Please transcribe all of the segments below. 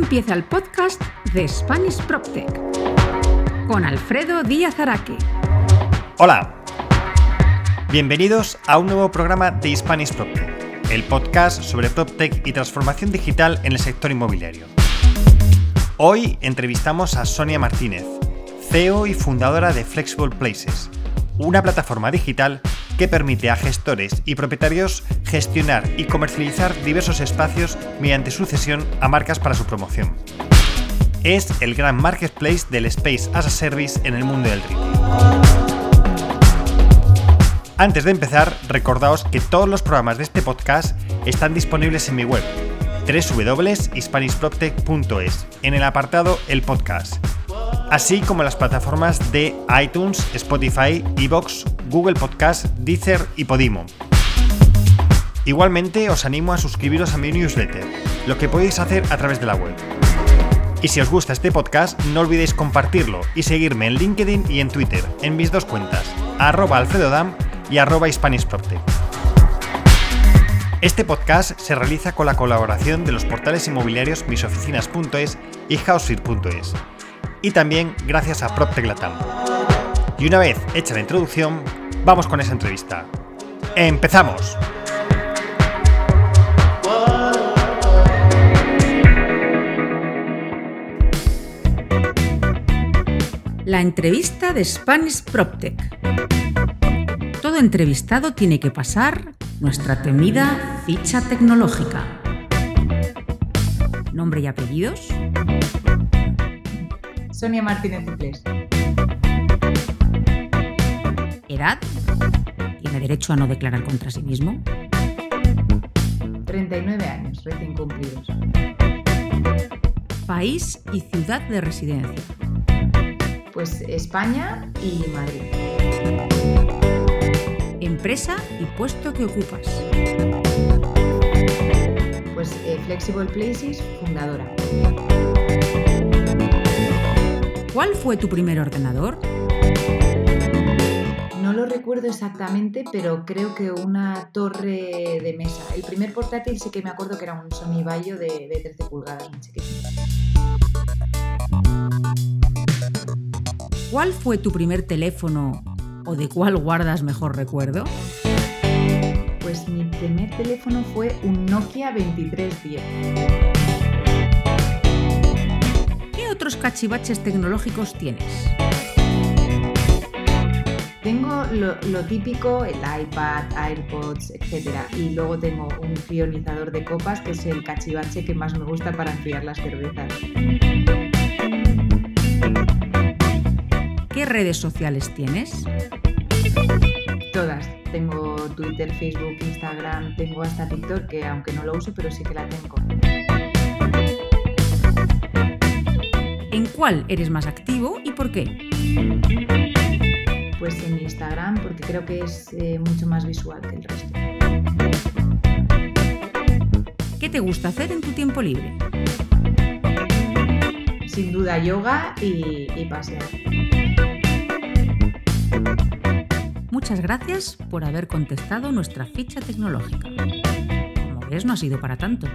empieza el podcast de Spanish PropTech con Alfredo Díaz Araque. Hola, bienvenidos a un nuevo programa de Spanish PropTech, el podcast sobre PropTech y transformación digital en el sector inmobiliario. Hoy entrevistamos a Sonia Martínez, CEO y fundadora de Flexible Places, una plataforma digital que permite a gestores y propietarios gestionar y comercializar diversos espacios mediante sucesión a marcas para su promoción. Es el gran marketplace del Space as a Service en el mundo del retail. Antes de empezar, recordaos que todos los programas de este podcast están disponibles en mi web www.hispanishproptech.es en el apartado El Podcast así como las plataformas de iTunes, Spotify, Evox, Google Podcast, Deezer y Podimo. Igualmente os animo a suscribiros a mi newsletter, lo que podéis hacer a través de la web. Y si os gusta este podcast, no olvidéis compartirlo y seguirme en LinkedIn y en Twitter, en mis dos cuentas, arroba alfredodam y arroba Este podcast se realiza con la colaboración de los portales inmobiliarios misoficinas.es y housefear.es y también gracias a PropTech Latam. Y una vez hecha la introducción, vamos con esa entrevista. ¡Empezamos! La entrevista de Spanish PropTech. Todo entrevistado tiene que pasar nuestra temida ficha tecnológica. Nombre y apellidos. Sonia Martínez Duplés. ¿Edad? ¿Tiene derecho a no declarar contra sí mismo? 39 años, recién cumplidos. País y ciudad de residencia. Pues España y Madrid. Empresa y puesto que ocupas. Pues eh, Flexible Places, fundadora. ¿Cuál fue tu primer ordenador? No lo recuerdo exactamente, pero creo que una torre de mesa. El primer portátil sí que me acuerdo que era un Sony Vaio de, 13 pulgadas, muy chiquitito. ¿Cuál fue tu primer teléfono o de cuál guardas mejor recuerdo? Pues mi primer teléfono fue un Nokia 2310 otros cachivaches tecnológicos tienes? Tengo lo, típico, el iPad, AirPods, etc. Y luego tengo un ionizador de copas, que es el cachivache que más me gusta para enfriar las cervezas. ¿Qué redes sociales tienes? Todas. Tengo Twitter, Facebook, Instagram, tengo hasta TikTok, que aunque no lo uso, pero sí que la tengo. Cuál eres más activo y por qué? Pues en Instagram, porque creo que es eh, mucho más visual que el resto. ¿Qué te gusta hacer en tu tiempo libre? Sin duda yoga y, y pasear. Muchas gracias por haber contestado nuestra ficha tecnológica. Como ves, no ha sido para tanto.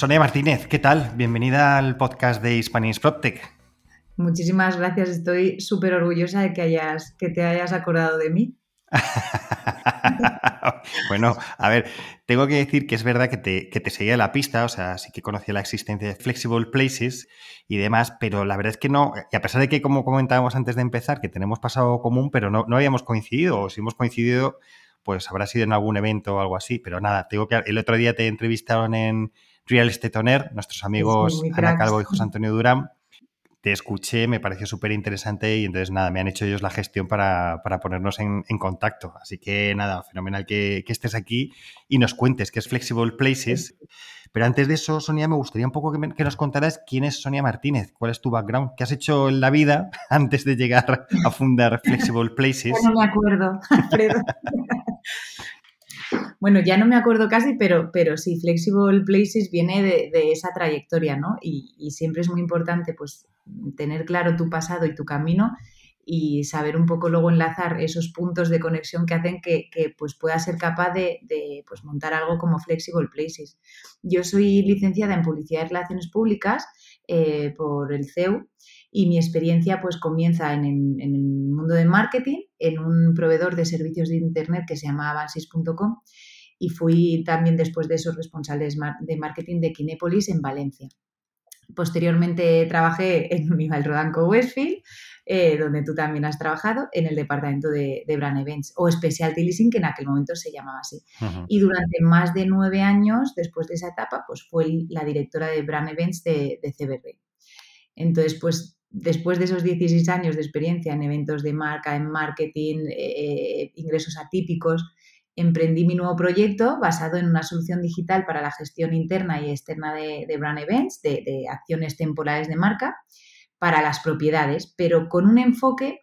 Sonia Martínez, ¿qué tal? Bienvenida al podcast de Spanish PropTech. Muchísimas gracias, estoy súper orgullosa de que, hayas, que te hayas acordado de mí. bueno, a ver, tengo que decir que es verdad que te, que te, seguía la pista, o sea, sí que conocía la existencia de Flexible Places y demás, pero la verdad es que no, y a pesar de que, como comentábamos antes de empezar, que tenemos pasado común, pero no, no habíamos coincidido, o si hemos coincidido, pues habrá sido en algún evento o algo así, pero nada, tengo que, el otro día te entrevistaron en, Real Estate Owner, nuestros amigos Ana Calvo y José Antonio Durán. Te escuché, me pareció súper interesante y entonces nada, me han hecho ellos la gestión para, ponernos en, contacto. Así que nada, fenomenal que, estés aquí y nos cuentes qué es Flexible Places. Pero antes de eso, Sonia, me gustaría un poco que, nos contaras quién es Sonia Martínez, cuál es tu background, qué has hecho en la vida antes de llegar a fundar Flexible Places. no me acuerdo, Alfredo. Bueno, ya no me acuerdo casi, pero, pero sí, Flexible Places viene de, esa trayectoria, ¿no? Y, y, siempre es muy importante, pues, tener claro tu pasado y tu camino y saber un poco luego enlazar esos puntos de conexión que hacen que, pues pueda ser capaz de, de pues, montar algo como Flexible Places. Yo soy licenciada en Publicidad y Relaciones Públicas eh, por el CEU y mi experiencia pues comienza en, en, el mundo de marketing, en un proveedor de servicios de Internet que se llama Avansis.com y fui también después de esos responsables de marketing de Kinépolis en Valencia. Posteriormente trabajé en Unival Rodanco Westfield, eh, donde tú también has trabajado, en el departamento de, Brand Events o Specialty Leasing, que en aquel momento se llamaba así. Y durante más de nueve años, después de esa etapa, pues fue la directora de Brand Events de, de CBR. Entonces, pues después de esos 16 años de experiencia en eventos de marca, en marketing, eh, eh, ingresos atípicos, emprendí mi nuevo proyecto basado en una solución digital para la gestión interna y externa de, brand events, de, acciones temporales de marca para las propiedades, pero con un enfoque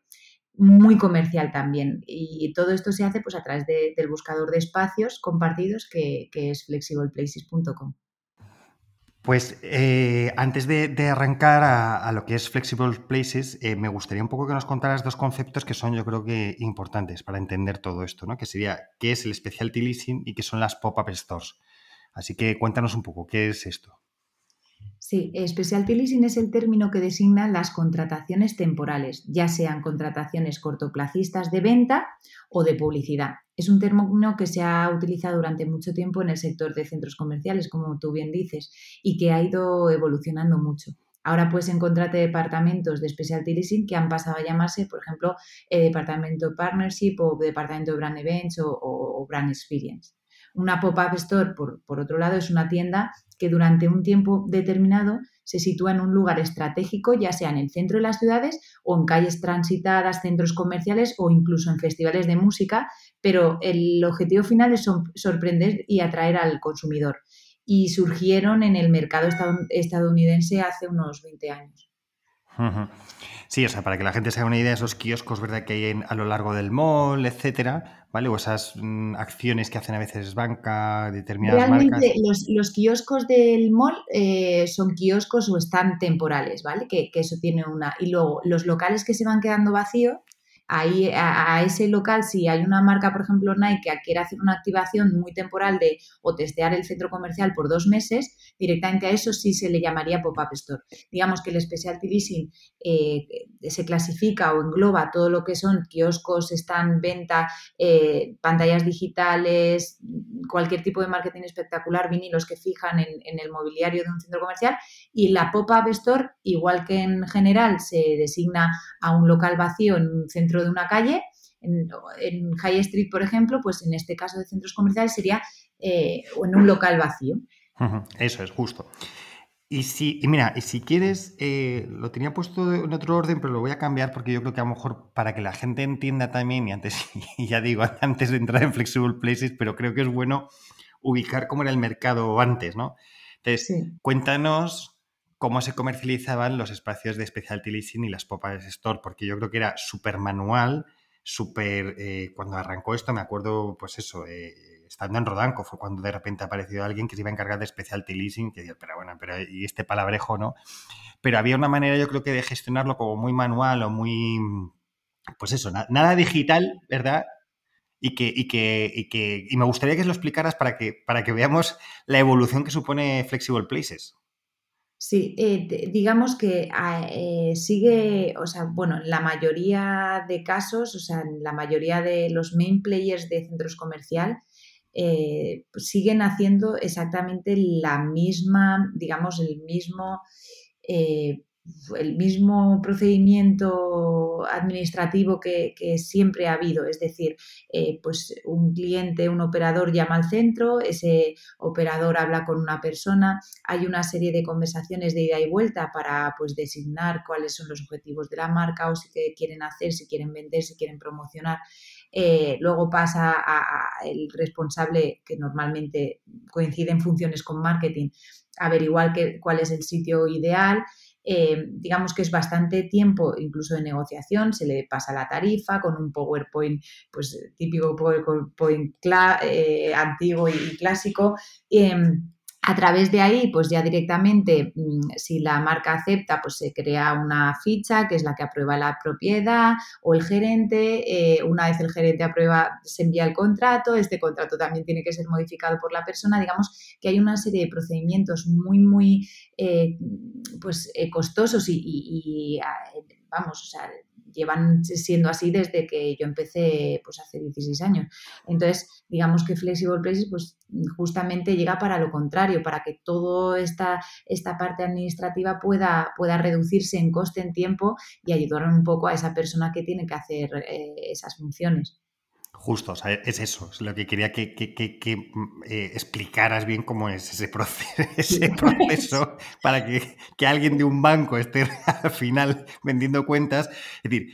muy comercial también. Y todo esto se hace pues, a través del buscador de espacios compartidos que, que es flexibleplaces.com. Pues eh, antes de, arrancar a, lo que es Flexible Places, eh, me gustaría un poco que nos contaras dos conceptos que son yo creo que importantes para entender todo esto, ¿no? Que sería qué es el Specialty Leasing y qué son las Pop-Up Stores. Así que cuéntanos un poco, ¿qué es esto? Sí, Specialty Leasing es el término que designa las contrataciones temporales, ya sean contrataciones cortoplacistas de venta o de publicidad. Es un término que se ha utilizado durante mucho tiempo en el sector de centros comerciales, como tú bien dices, y que ha ido evolucionando mucho. Ahora puedes encontrarte departamentos de specialty leasing que han pasado a llamarse, por ejemplo, eh, departamento partnership o departamento de brand events o brand experience. Una pop-up store, por, otro lado, es una tienda que durante un tiempo determinado se sitúa en un lugar estratégico, ya sea en el centro de las ciudades o en calles transitadas, centros comerciales o incluso en festivales de música, pero el objetivo final es sorprender y atraer al consumidor. Y surgieron en el mercado estadounidense hace unos 20 años. Sí, o sea, para que la gente se haga una idea, esos kioscos, ¿verdad?, que hay a lo largo del mall, etcétera, ¿vale? O esas mm, acciones que hacen a veces banca, determinadas Realmente, Los, los kioscos del mall eh, son kioscos o están temporales, ¿vale? Que, que, eso tiene una. Y luego, los locales que se van quedando vacíos ahí a, ese local, si hay una marca, por ejemplo, Nike, que quiere hacer una activación muy temporal de o testear el centro comercial por dos meses, directamente a eso sí se le llamaría pop-up store. Digamos que el specialty leasing eh, se clasifica o engloba todo lo que son kioscos, están venta, eh, pantallas digitales, cualquier tipo de marketing espectacular, vinilos que fijan en, en el mobiliario de un centro comercial y la pop-up store, igual que en general se designa a un local vacío en un centro de una calle, en, High Street, por ejemplo, pues en este caso de centros comerciales sería eh, en un local vacío. Eso es, justo. Y si, y mira, y si quieres, eh, lo tenía puesto en otro orden, pero lo voy a cambiar porque yo creo que a lo mejor para que la gente entienda también, y antes, y ya digo, antes de entrar en Flexible Places, pero creo que es bueno ubicar cómo era el mercado antes, ¿no? Entonces, cuéntanos cómo se comercializaban los espacios de specialty leasing y las pop-up store, porque yo creo que era súper manual, súper... Eh, cuando arrancó esto, me acuerdo, pues eso, eh, estando en Rodanco, fue cuando de repente apareció alguien que se iba a encargar de specialty leasing, que pero bueno, pero y este palabrejo, ¿no? Pero había una manera, yo creo que de gestionarlo como muy manual o muy... Pues eso, nada digital, ¿verdad? Y que, y que, y que, y me gustaría que lo explicaras para que, para que veamos la evolución que supone Flexible Places. Sí, eh, digamos que eh, sigue, o sea, bueno, en la mayoría de casos, o sea, la mayoría de los main players de centros comercial, eh, siguen haciendo exactamente la misma, digamos, el mismo el mismo procedimiento administrativo que, siempre ha habido, es decir, eh, pues un cliente, un operador llama al centro, ese operador habla con una persona, hay una serie de conversaciones de ida y vuelta para pues designar cuáles son los objetivos de la marca o si quieren hacer, si quieren vender, si quieren promocionar. Eh, luego pasa a, el responsable, que normalmente coincide en funciones con marketing, averiguar cuál es el sitio ideal, eh, digamos que es bastante tiempo incluso de negociación, se le pasa la tarifa con un PowerPoint, pues típico PowerPoint eh, antiguo y clásico. Em, a través de ahí, pues ya directamente, mm, si la marca acepta, pues se crea una ficha que es la que aprueba la propiedad o el gerente. Eh, una vez el gerente aprueba, se envía el contrato. Este contrato también tiene que ser modificado por la persona. Digamos que hay una serie de procedimientos muy, muy eh, pues, eh, costosos y, y, vamos, o sea, llevan siendo así desde que yo empecé pues hace 16 años. Entonces, digamos que Flexible Places pues justamente llega para lo contrario, para que toda esta, esta parte administrativa pueda, pueda reducirse en coste, en tiempo y ayudar un poco a esa persona que tiene que hacer eh, esas funciones. Justo, o sea, es eso, es lo que quería que, mm, eh, explicaras bien cómo es ese proceso, ese proceso para que, que, alguien de un banco esté al final vendiendo cuentas. Es decir,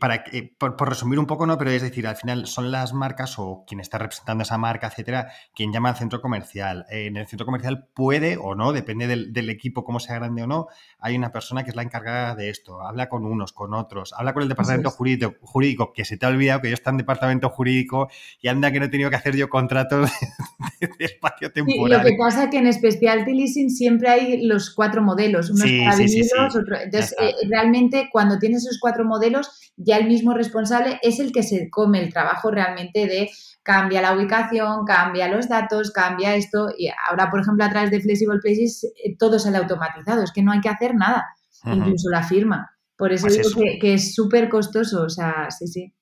para por, resumir un poco, no, pero es decir, al final son las marcas o quien está representando esa marca, etcétera, quien llama al centro comercial. En el centro comercial puede o no, depende del, equipo, cómo sea grande o no, hay una persona que es la encargada de esto. Habla con unos, con otros, habla con el departamento jurídico, jurídico, que se te ha olvidado que yo está en departamento jurídico y anda que no he tenido que hacer yo contratos de, espacio temporal. lo que pasa es que en Specialty Leasing siempre hay los cuatro modelos, unos para otros. Entonces, eh, realmente cuando tienes esos cuatro modelos, ya el mismo responsable es el que se come el trabajo realmente de cambia la ubicación, cambia los datos, cambia esto. Y ahora, por ejemplo, a través de Flexible Places, eh, todo sale automatizado, es que no hay que hacer nada, incluso la firma. Por eso pues digo Que, es súper costoso, o sea, sí, sí.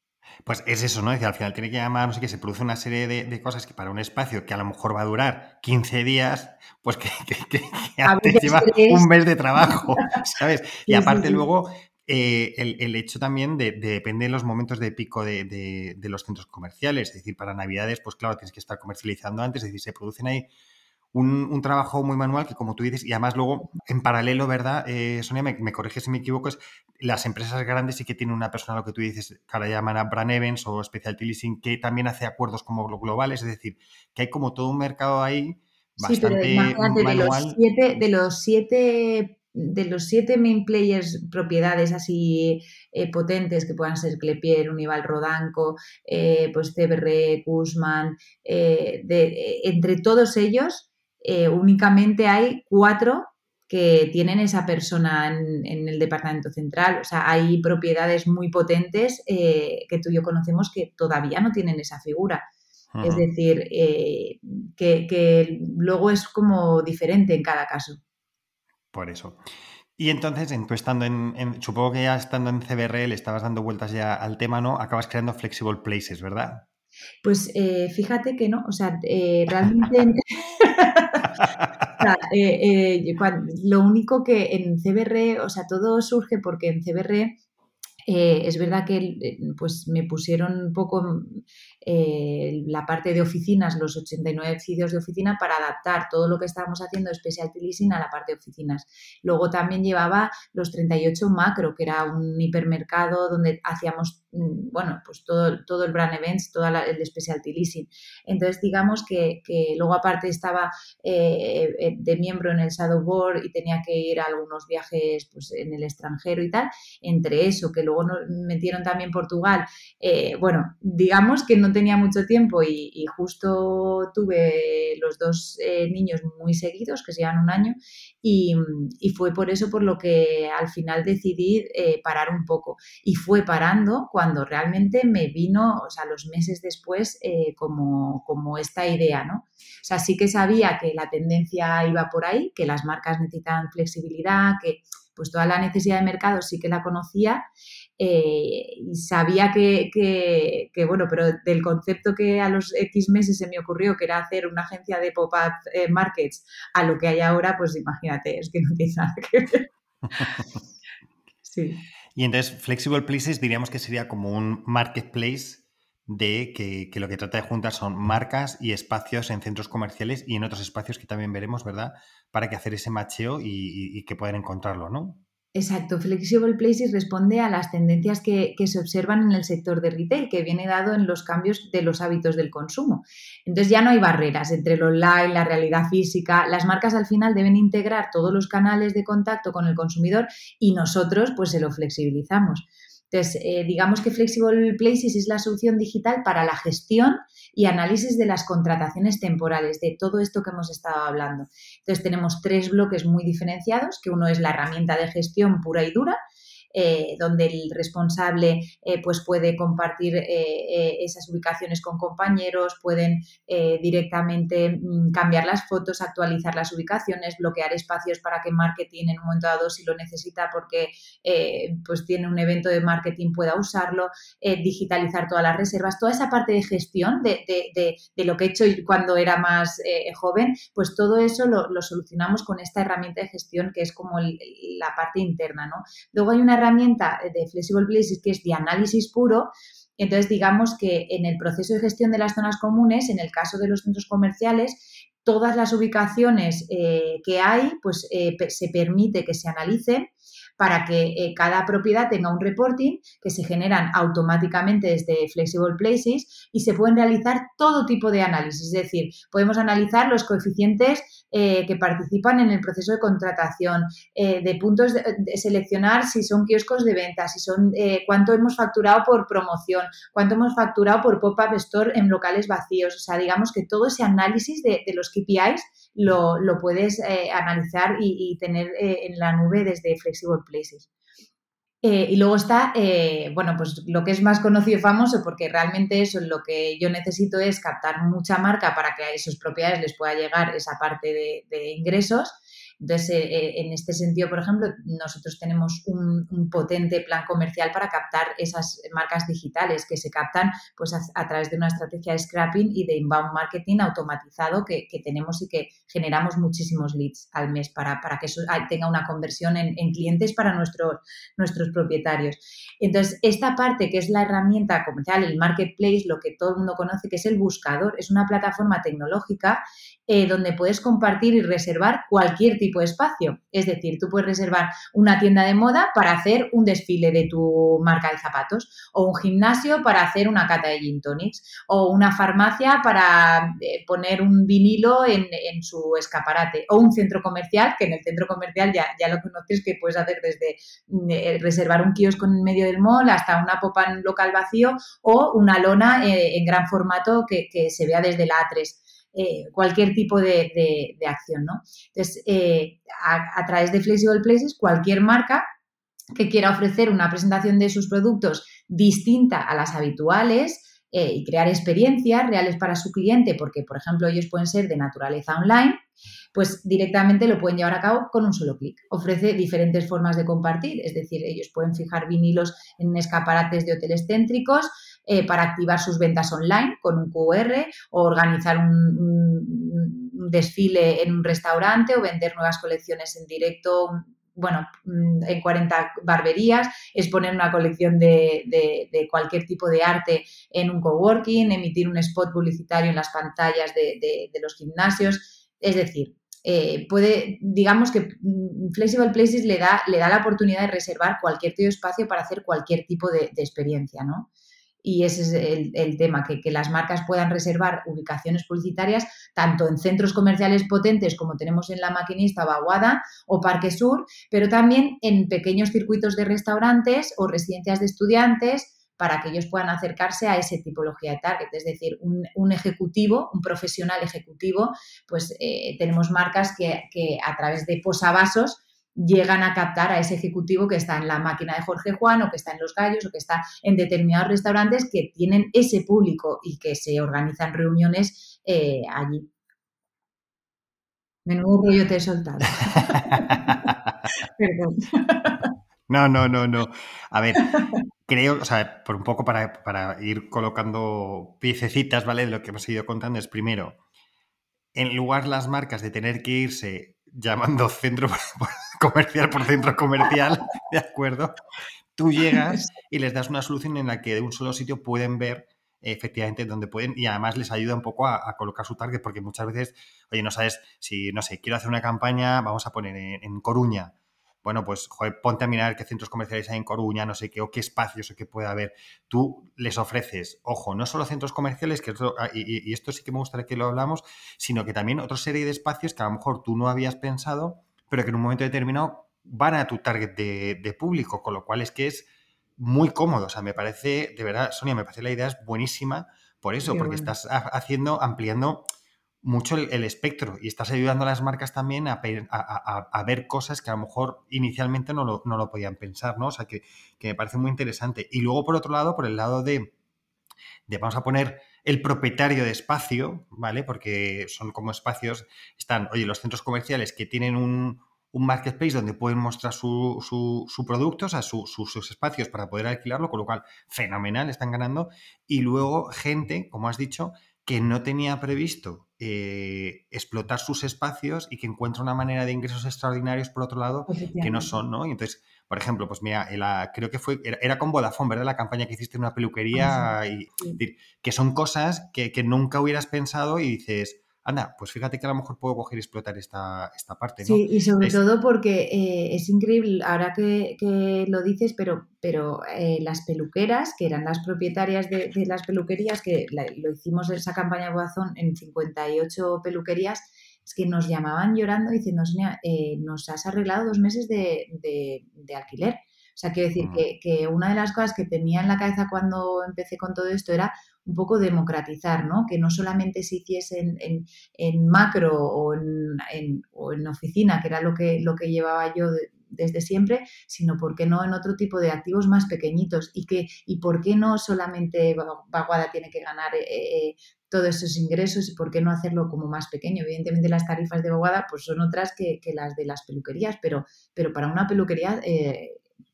Pues es eso, ¿no? Es al final tiene que llamar, no sé qué, se produce una serie de, cosas que para un espacio que a lo mejor va a durar 15 días, pues que, que, lleva un mes de trabajo, ¿sabes? Y aparte luego eh, el, hecho también de, depende de los momentos de pico de, los centros comerciales. Es decir, para Navidades, pues claro, tienes que estar comercializando antes. Es decir, se producen ahí un, trabajo muy manual que, como tú dices, y además luego, en paralelo, ¿verdad? Eh, Sonia, me, me corrige si me equivoco, es las empresas grandes sí que tienen una persona, lo que tú dices, que ahora llaman a Brand Events o Specialty Leasing, que también hace acuerdos como globales. Es decir, que hay como todo un mercado ahí bastante sí, De los siete, de los siete de los siete main players, propiedades así eh, potentes que puedan ser Clepier, Unival Rodanco, eh, pues CBR, Guzmán, eh, entre todos ellos únicamente hay cuatro que tienen esa persona en, el departamento central. O sea, hay propiedades muy potentes que tú y yo conocemos que todavía no tienen esa figura. Es decir, que, que luego es como diferente en cada caso. Por eso. Y entonces, en, tú estando en, supongo que ya estando en CBR le estabas dando vueltas ya al tema, ¿no? Acabas creando Flexible Places, ¿verdad? Pues eh, fíjate que no, o sea, eh, realmente... Eh, lo único que en CBR, o sea, todo surge porque en CBR es verdad que pues me pusieron un poco eh, la parte de oficinas, los 89 sitios de oficina, para adaptar todo lo que estábamos haciendo de Specialty Leasing a la parte de oficinas. Luego también llevaba los 38 macro, que era un hipermercado donde hacíamos, mm, bueno, pues todo, todo el brand events, todo el Specialty Leasing. Entonces, digamos que, luego aparte estaba eh, eh, de miembro en el Shadow Board y tenía que ir a algunos viajes pues, en el extranjero y tal. Entre eso, que luego nos metieron también Portugal, bueno, digamos que no tenía mucho tiempo y, justo tuve los dos eh, niños muy seguidos, que se llevan un año, y, fue por eso por lo que al final decidí eh, parar un poco. Y fue parando cuando realmente me vino, o sea, los meses después, eh, como, como esta idea, ¿no? O sea, sí que sabía que la tendencia iba por ahí, que las marcas necesitan flexibilidad, que pues toda la necesidad de mercado sí que la conocía eh, y sabía que, bueno, pero del concepto que a los X meses se me ocurrió, que era hacer una agencia de pop-up eh, markets, a lo que hay ahora, pues imagínate, es que no tiene nada que sí. Y entonces, Flexible Places diríamos que sería como un marketplace de que, lo que trata de juntar son marcas y espacios en centros comerciales y en otros espacios que también veremos, ¿verdad? Para que hacer ese macheo y que puedan encontrarlo, ¿no? Exacto, Flexible Places responde a las tendencias que, se observan en el sector de retail, que viene dado en los cambios de los hábitos del consumo. Entonces ya no hay barreras entre el online, la realidad física. Las marcas al final deben integrar todos los canales de contacto con el consumidor y nosotros pues se lo flexibilizamos. Entonces, eh, digamos que Flexible Places es la solución digital para la gestión y análisis de las contrataciones temporales, de todo esto que hemos estado hablando. Entonces, tenemos tres bloques muy diferenciados, que uno es la herramienta de gestión pura y dura, eh, donde el responsable eh, pues puede compartir eh, esas ubicaciones con compañeros, pueden directamente mm, cambiar las fotos, actualizar las ubicaciones, bloquear espacios para que marketing en un momento dado, si lo necesita porque pues tiene un evento de marketing, pueda usarlo, digitalizar todas las reservas, toda esa parte de gestión de, lo que he hecho cuando era más joven, pues todo eso lo, solucionamos con esta herramienta de gestión que es como la parte interna, ¿no? Luego hay una herramienta de Flexible Places que es de análisis puro. Entonces, digamos que en el proceso de gestión de las zonas comunes, en el caso de los centros comerciales, todas las ubicaciones eh, que hay, pues eh, se permite que se analicen para que eh, cada propiedad tenga un reporting que se generan automáticamente desde Flexible Places y se pueden realizar todo tipo de análisis. Es decir, podemos analizar los coeficientes eh, que participan en el proceso de contratación, eh, de puntos de, seleccionar si son kioscos de venta, si son cuánto hemos facturado por promoción, cuánto hemos facturado por pop-up store en locales vacíos. O sea, digamos que todo ese análisis de los KPIs lo, puedes eh, analizar y, tener eh, en la nube desde Flexible Places. Eh, y luego está, bueno, pues lo que es más conocido y famoso, porque realmente eso lo que yo necesito es captar mucha marca para que a esas propiedades les pueda llegar esa parte de ingresos. Entonces, eh, en este sentido, por ejemplo, nosotros tenemos un, potente plan comercial para captar esas marcas digitales que se captan pues, a, través de una estrategia de scrapping y de inbound marketing automatizado que, tenemos y que generamos muchísimos leads al mes para, para que eso tenga una conversión en, clientes para nuestros, nuestros propietarios. Entonces, esta parte que es la herramienta comercial, el marketplace, lo que todo el mundo conoce que es el buscador, es una plataforma tecnológica eh, donde puedes compartir y reservar cualquier tipo de espacio. Es decir, tú puedes reservar una tienda de moda para hacer un desfile de tu marca de zapatos, o un gimnasio para hacer una cata de gin tonics, o una farmacia para eh, poner un vinilo en, su escaparate, o un centro comercial, que en el centro comercial ya, lo conoces que puedes hacer desde eh, reservar un kiosco en medio del mall hasta una popa en local vacío o una lona en gran formato que, que se vea desde la A3. Eh, cualquier tipo de, acción, ¿no? Entonces, eh, a, través de Flexible Places, cualquier marca que quiera ofrecer una presentación de sus productos distinta a las habituales, eh, y crear experiencias reales para su cliente, porque, por ejemplo, ellos pueden ser de naturaleza online, pues directamente lo pueden llevar a cabo con un solo clic. Ofrece diferentes formas de compartir, es decir, ellos pueden fijar vinilos en escaparates de hoteles céntricos, eh, para activar sus ventas online con un QR o organizar un, desfile en un restaurante o vender nuevas colecciones en directo bueno, en 40 barberías, exponer una colección de, cualquier tipo de arte en un coworking, emitir un spot publicitario en las pantallas de, los gimnasios. Es decir, eh, puede, digamos que mm, Flexible Places le da, le da la oportunidad de reservar cualquier tipo de espacio para hacer cualquier tipo de, experiencia, ¿no? Y ese es el, tema, que, las marcas puedan reservar ubicaciones publicitarias tanto en centros comerciales potentes como tenemos en La Maquinista, Baguada o Parque Sur, pero también en pequeños circuitos de restaurantes o residencias de estudiantes para que ellos puedan acercarse a esa tipología de target. Es decir, un, ejecutivo, un profesional ejecutivo, pues eh, tenemos marcas que, que a través de posavasos llegan a captar a ese ejecutivo que está en la máquina de Jorge Juan o que está en Los Gallos o que está en determinados restaurantes que tienen ese público y que se organizan reuniones eh, allí. Menudo rollo te he soltado. Perdón. No, no, no, no. A ver, creo, o sea, por un poco para, para ir colocando piececitas, ¿vale? De lo que hemos ido contando es primero, en lugar las marcas de tener que irse llamando centro comercial por centro comercial, ¿de acuerdo? Tú llegas y les das una solución en la que de un solo sitio pueden ver efectivamente dónde pueden y además les ayuda un poco a, colocar su target porque muchas veces, oye, no sabes si, no sé, quiero hacer una campaña, vamos a poner en, Coruña, bueno, pues ponte a mirar qué centros comerciales hay en Coruña, no sé qué, o qué espacios o qué puede haber. Tú les ofreces, ojo, no solo centros comerciales, que ah, y, esto sí que me gustaría que lo hablamos, sino que también otra serie de espacios que a lo mejor tú no habías pensado, pero que en un momento determinado van a tu target de, público, con lo cual es que es muy cómodo. O sea, me parece, de verdad, Sonia, me parece la idea es buenísima por eso, porque estás haciendo, ampliando mucho el, espectro y estás ayudando a las marcas también a, ver cosas que a lo mejor inicialmente no lo, podían pensar, ¿no? O sea, que, me parece muy interesante. Y luego, por otro lado, por el lado de, de, vamos a poner el propietario de espacio, ¿vale? Porque son como espacios, están, oye, los centros comerciales que tienen un, un marketplace donde pueden mostrar su, su, producto, o sea, sus espacios para poder alquilarlo, con lo cual, fenomenal, están ganando. Y luego, gente, como has dicho, que no tenía previsto eh, explotar sus espacios y que encuentra una manera de ingresos extraordinarios por otro lado que no son, ¿no? Y entonces, por ejemplo, pues mira, creo que fue, era, con Vodafone, ¿verdad? La campaña que hiciste en una peluquería, ah, y, que son cosas que, que, nunca hubieras pensado y dices, anda, pues fíjate que a lo mejor puedo coger y explotar esta, esta parte. Sí, y sobre todo porque eh, es increíble, ahora que, lo dices, pero, pero eh, las peluqueras, que eran las propietarias de, las peluquerías, que lo hicimos esa campaña Boazón en 58 peluquerías, es que nos llamaban llorando diciendo, Sonia, eh, nos has arreglado dos meses de, de, alquiler. O sea, quiero decir que, que, una de las cosas que tenía en la cabeza cuando empecé con todo esto era un poco democratizar, ¿no? Que no solamente se hiciese en, macro o en, o en, oficina, que era lo que, lo que llevaba yo desde siempre, sino por qué no en otro tipo de activos más pequeñitos y que y por qué no solamente Vaguada tiene que ganar eh, eh, todos esos ingresos y por qué no hacerlo como más pequeño. Evidentemente las tarifas de Vaguada pues son otras que, las de las peluquerías, pero, pero para una peluquería eh,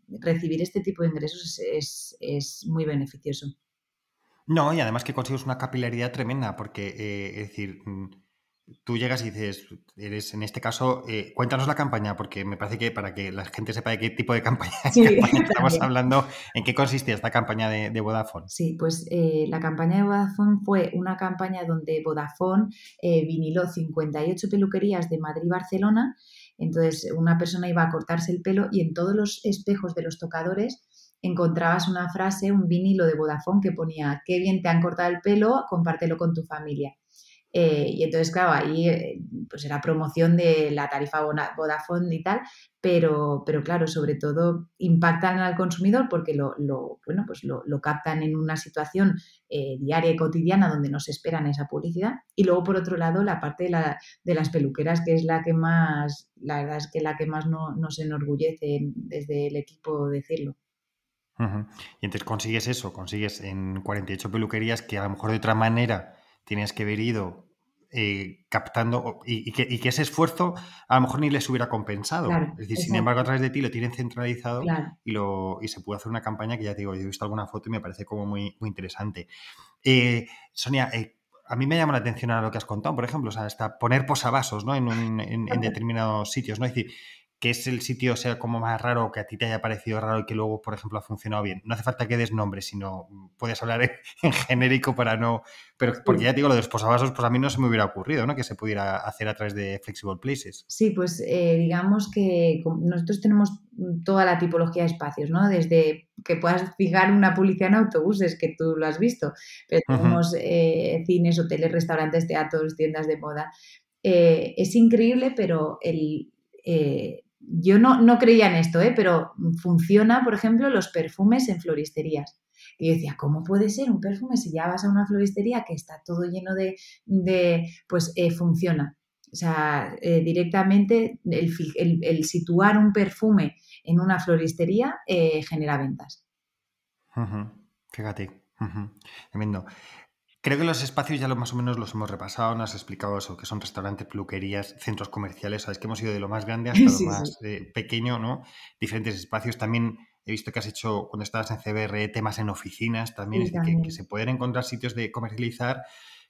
recibir este tipo de ingresos es, es muy beneficioso. No, y además que consigues una capilaridad tremenda, porque, eh, es decir, mm, tú llegas y dices, eres en este caso, eh, cuéntanos la campaña, porque me parece que para que la gente sepa de qué tipo de campaña, estamos hablando, en qué consistía esta campaña de, Vodafone. Sí, pues eh, la campaña de Vodafone fue una campaña donde Vodafone viniló 58 peluquerías de Madrid y Barcelona. Entonces, una persona iba a cortarse el pelo y en todos los espejos de los tocadores encontrabas una frase, un vinilo de Vodafone que ponía, qué bien te han cortado el pelo, compártelo con tu familia. Eh, y entonces, claro, ahí eh, pues era promoción de la tarifa Vodafone y tal, pero, pero claro, sobre todo impactan al consumidor porque lo, bueno, pues lo, captan en una situación eh, diaria y cotidiana donde no se esperan esa publicidad. Y luego, por otro lado, la parte de, la, de las peluqueras, que es la que más, la verdad es que la que más no, nos enorgullece desde el equipo decirlo. Y entonces consigues eso, consigues en 48 peluquerías que a lo mejor de otra manera tienes que haber ido eh, captando y, que, ese esfuerzo a lo mejor ni les hubiera compensado. es decir, sin embargo, a través de ti lo tienen centralizado y, lo, y se puede hacer una campaña que ya te digo, yo he visto alguna foto y me parece como muy, muy interesante. Eh, Sonia, eh, a mí me llama la atención a lo que has contado, por ejemplo, o sea, hasta poner posavasos ¿no? en, en, en determinados sitios, ¿no? Es decir, que es el sitio sea como más raro, que a ti te haya parecido raro y que luego, por ejemplo, ha funcionado bien. No hace falta que des nombre, sino puedes hablar en, genérico para no... Pero porque ya te digo, lo de los posavasos, pues a mí no se me hubiera ocurrido, ¿no? Que se pudiera hacer a través de Flexible Places. Sí, pues eh, digamos que nosotros tenemos toda la tipología de espacios, ¿no? Desde que puedas fijar una publicidad en autobuses, que tú lo has visto, pero tenemos eh, cines, hoteles, restaurantes, teatros, tiendas de moda. Eh, es increíble, pero el yo no, no creía en esto, ¿eh? pero funciona, por ejemplo, los perfumes en floristerías. Y yo decía, ¿cómo puede ser un perfume si ya vas a una floristería que está todo lleno de, pues eh, funciona? O sea, eh, directamente el, situar un perfume en una floristería genera ventas. Fíjate, tremendo. Creo que los espacios ya lo más o menos los hemos repasado, nos has explicado eso, que son restaurantes, peluquerías, centros comerciales, sabes que hemos ido de lo más grande hasta lo más eh, pequeño, ¿no? Diferentes espacios. También he visto que has hecho, cuando estabas en CBR, temas en oficinas, también, es decir, que, se pueden encontrar sitios de comercializar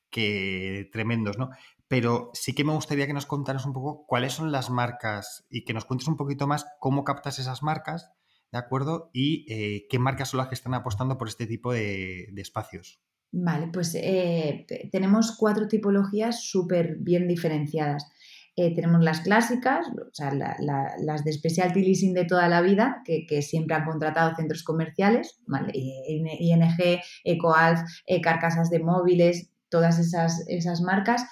que tremendos, ¿no? Pero sí que me gustaría que nos contaras un poco cuáles son las marcas y que nos cuentes un poquito más cómo captas esas marcas, ¿de acuerdo? Y eh, qué marcas son las que están apostando por este tipo de espacios. Vale, pues eh, tenemos cuatro tipologías súper bien diferenciadas. Eh, tenemos las clásicas, o sea, las de specialty leasing de toda la vida, que, siempre han contratado centros comerciales, ING, EcoAlf, eh, Carcasas de Móviles, todas esas, esas marcas.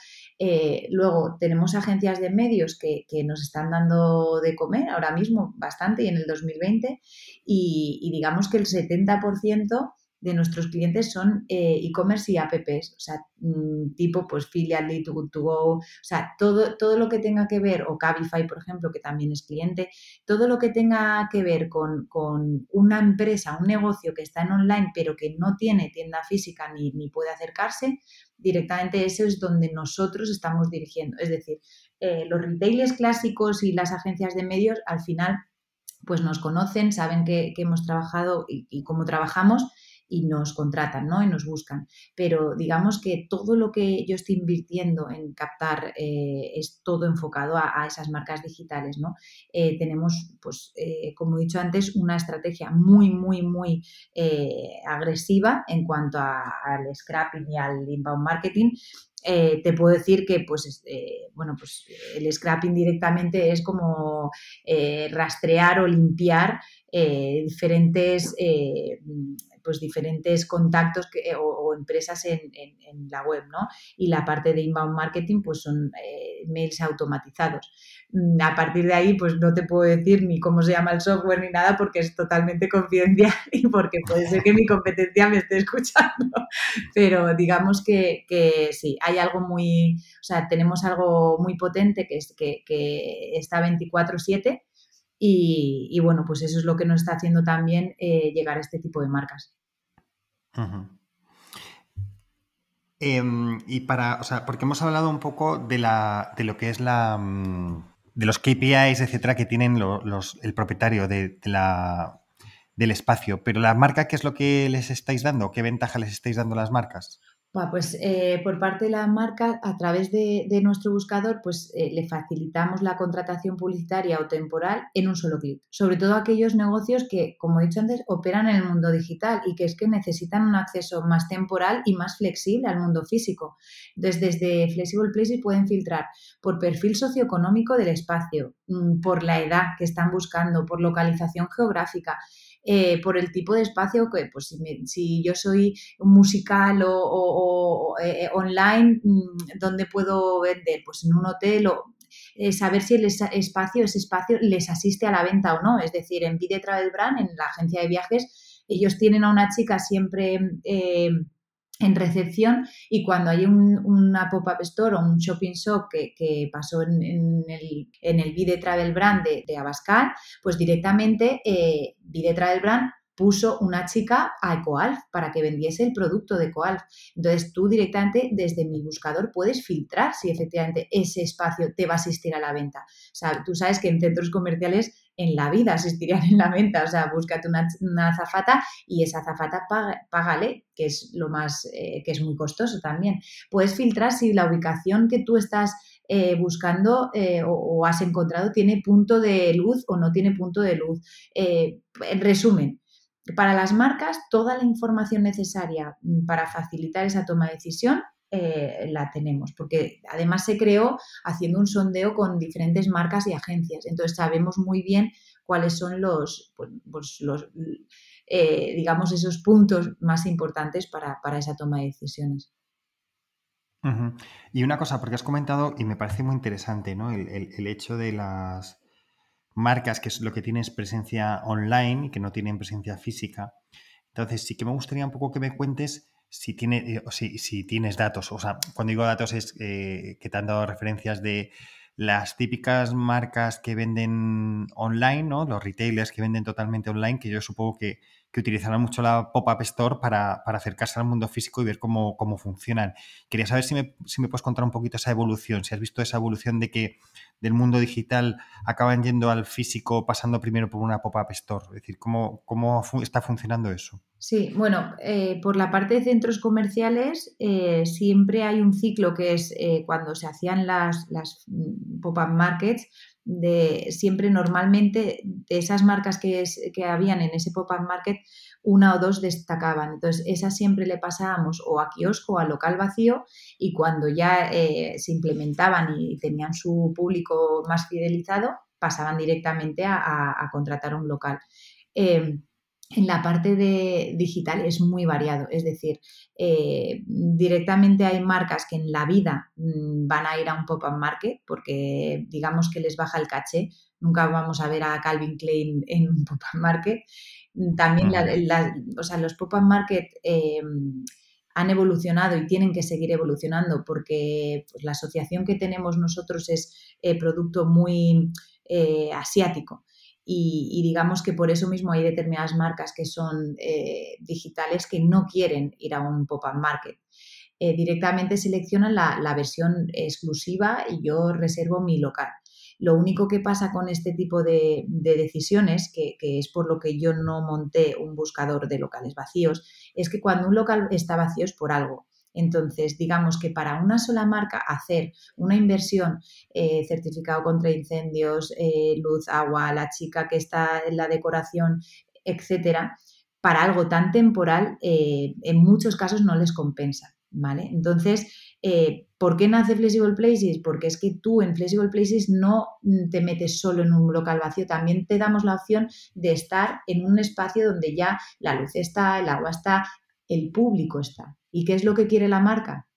Luego tenemos agencias de medios que, nos están dando de comer ahora mismo bastante y en el 2020 y, y digamos que el 70% de nuestros clientes son eh, e-commerce y apps, o sea, mm, tipo pues Filially, Too Good To Go, o sea, todo, todo lo que tenga que ver, o Cabify, por ejemplo, que también es cliente, todo lo que tenga que ver con, una empresa, un negocio que está en online pero que no tiene tienda física ni, puede acercarse, directamente eso es donde nosotros estamos dirigiendo. Es decir, eh, los retailers clásicos y las agencias de medios al final pues nos conocen, saben que, hemos trabajado y cómo trabajamos y nos contratan, ¿no? Y nos buscan. Pero digamos que todo lo que yo estoy invirtiendo en captar eh, es todo enfocado a, esas marcas digitales, ¿no? Eh, tenemos, pues, eh, como he dicho antes, una estrategia muy, muy, muy agresiva en cuanto al scrapping y al inbound marketing te puedo decir que pues bueno pues el scrapping directamente es como rastrear o limpiar diferentes pues diferentes contactos o, empresas en, la web, ¿no? Y la parte de inbound marketing, pues son eh, mails automatizados. Mm, a partir de ahí, pues no te puedo decir ni cómo se llama el software ni nada porque es totalmente confidencial y porque puede ser que mi competencia me esté escuchando. Pero digamos que, sí, hay algo muy, o sea, tenemos algo muy potente que, es, que, que está 24/7 y, bueno, pues eso es lo que nos está haciendo también eh, llegar a este tipo de marcas. Em, y para, o sea, porque hemos hablado un poco de, la, de lo que es la. Mm, de los KPIs, etcétera, que tienen los, el propietario de, la, del espacio. Pero la marca, ¿qué es lo que les estáis dando? ¿Qué ventaja les estáis dando a las marcas? Pues eh, por parte de la marca, a través de, nuestro buscador, pues eh, le facilitamos la contratación publicitaria o temporal en un solo clic. Sobre todo aquellos negocios que, como he dicho antes, operan en el mundo digital y que es que necesitan un acceso más temporal y más flexible al mundo físico. Entonces, desde Flexible Places pueden filtrar por perfil socioeconómico del espacio, mm, por la edad que están buscando, por localización geográfica. Eh, por el tipo de espacio que, pues si, yo soy musical o, eh, online, mm, ¿dónde puedo vender? Pues en un hotel o eh, saber si el espacio, ese espacio les asiste a la venta o no. Es decir, en Vide Travel Brand, en la agencia de viajes, ellos tienen a una chica siempre en recepción y cuando hay una pop-up store o un shopping shop que, pasó en, el, en el Vide Travel Brand de, Abascal, pues directamente eh, Vide Travel Brand puso una chica a EcoAlf para que vendiese el producto de EcoAlf. Entonces tú directamente desde mi buscador puedes filtrar si efectivamente ese espacio te va a asistir a la venta. O sea, tú sabes que en centros comerciales en la vida asistirían en la venta. O sea, búscate una, azafata y esa azafata págale, que es lo más, eh, que es muy costoso también. Puedes filtrar si la ubicación que tú estás eh, buscando eh, o, has encontrado tiene punto de luz o no tiene punto de luz. en resumen, para las marcas, toda la información necesaria mm, para facilitar esa toma de decisión eh, la tenemos, porque además se creó haciendo un sondeo con diferentes marcas y agencias. Entonces sabemos muy bien cuáles son los, pues, pues eh, digamos, esos puntos más importantes para, esa toma de decisiones. Y una cosa, porque has comentado, y me parece muy interesante, ¿no? el hecho de las marcas que es lo que tienes presencia online y que no tienen presencia física. Entonces, sí que me gustaría un poco que me cuentes si, tiene, eh, si, si tienes datos. O sea, cuando digo datos es eh, que te han dado referencias de las típicas marcas que venden online, ¿no? Los retailers que venden totalmente online, que yo supongo que, que utilizarán mucho la pop-up store para, acercarse al mundo físico y ver cómo, cómo funcionan. Quería saber si me, si me, puedes contar un poquito esa evolución, si has visto esa evolución de que del mundo digital acaban yendo al físico pasando primero por una pop-up store. Es decir, ¿cómo, cómo está funcionando eso? Sí, bueno, eh, por la parte de centros comerciales eh, siempre hay un ciclo que es eh, cuando se hacían las, las mm, pop-up markets, de siempre normalmente de esas marcas que, que habían en ese pop-up market, una o dos destacaban. Entonces, esas siempre le pasábamos o a kiosco o a local vacío y cuando ya eh, se implementaban y tenían su público más fidelizado, pasaban directamente a, contratar un local. Em, en la parte de digital es muy variado, es decir, eh, directamente hay marcas que en la vida mm, van a ir a un pop-up market porque digamos que les baja el caché, nunca vamos a ver a Calvin Klein en un pop-up market. También los pop-up market em, han evolucionado y tienen que seguir evolucionando porque pues, la asociación que tenemos nosotros es eh, producto muy eh, asiático. Y, digamos que por eso mismo hay determinadas marcas que son eh, digitales que no quieren ir a un pop-up market. Eh, directamente seleccionan la, versión exclusiva y yo reservo mi local. Lo único que pasa con este tipo de, decisiones, que, es por lo que yo no monté un buscador de locales vacíos, es que cuando un local está vacío es por algo. Entonces, digamos que para una sola marca hacer una inversión, eh, certificado contra incendios, eh, luz, agua, la chica que está en la decoración, etcétera, para algo tan temporal, eh, en muchos casos no les compensa. ¿Vale? Entonces, ¿por qué nace Flexible Places? Porque es que tú en Flexible Places no te metes solo en un local vacío, también te damos la opción de estar en un espacio donde ya la luz está, el agua está, el público está. ¿Y qué es lo que quiere la marca?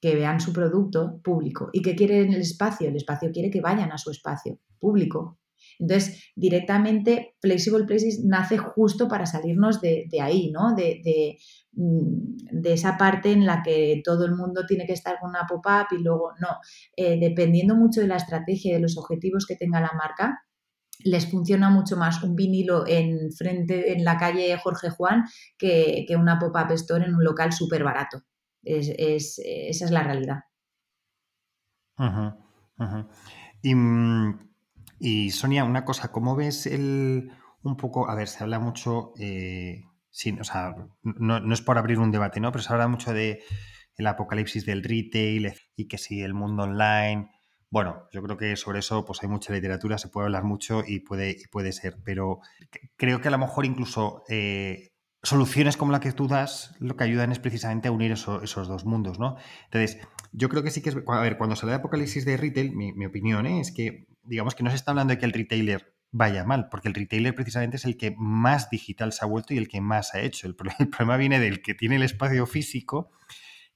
Que vean su producto público. ¿Y qué quiere en el espacio? El espacio quiere que vayan a su espacio público. Entonces, directamente Flexible Places nace justo para salirnos de, ahí, ¿no? De, mm, de, esa parte en la que todo el mundo tiene que estar con una pop-up y luego no. Eh, dependiendo mucho de la estrategia y de los objetivos que tenga la marca, les funciona mucho más un vinilo en frente en la calle Jorge Juan que, una pop-up store en un local súper barato. Es, esa es la realidad. Y, Sonia, una cosa, ¿cómo ves el un poco, a ver, se habla mucho, eh, o sea, no, no, es por abrir un debate, ¿no? Pero se habla mucho de el apocalipsis del retail y que si el mundo online bueno, yo creo que sobre eso pues hay mucha literatura, se puede hablar mucho y puede, y puede ser, pero creo que a lo mejor incluso eh, soluciones como la que tú das lo que ayudan es precisamente a unir esos dos mundos, ¿no? Entonces, yo creo que sí que es... A ver, cuando se habla de apocalipsis de retail, mi, opinión ¿eh? es que, digamos que no se está hablando de que el retailer vaya mal, porque el retailer precisamente es el que más digital se ha vuelto y el que más ha hecho. El, problema viene del que tiene el espacio físico,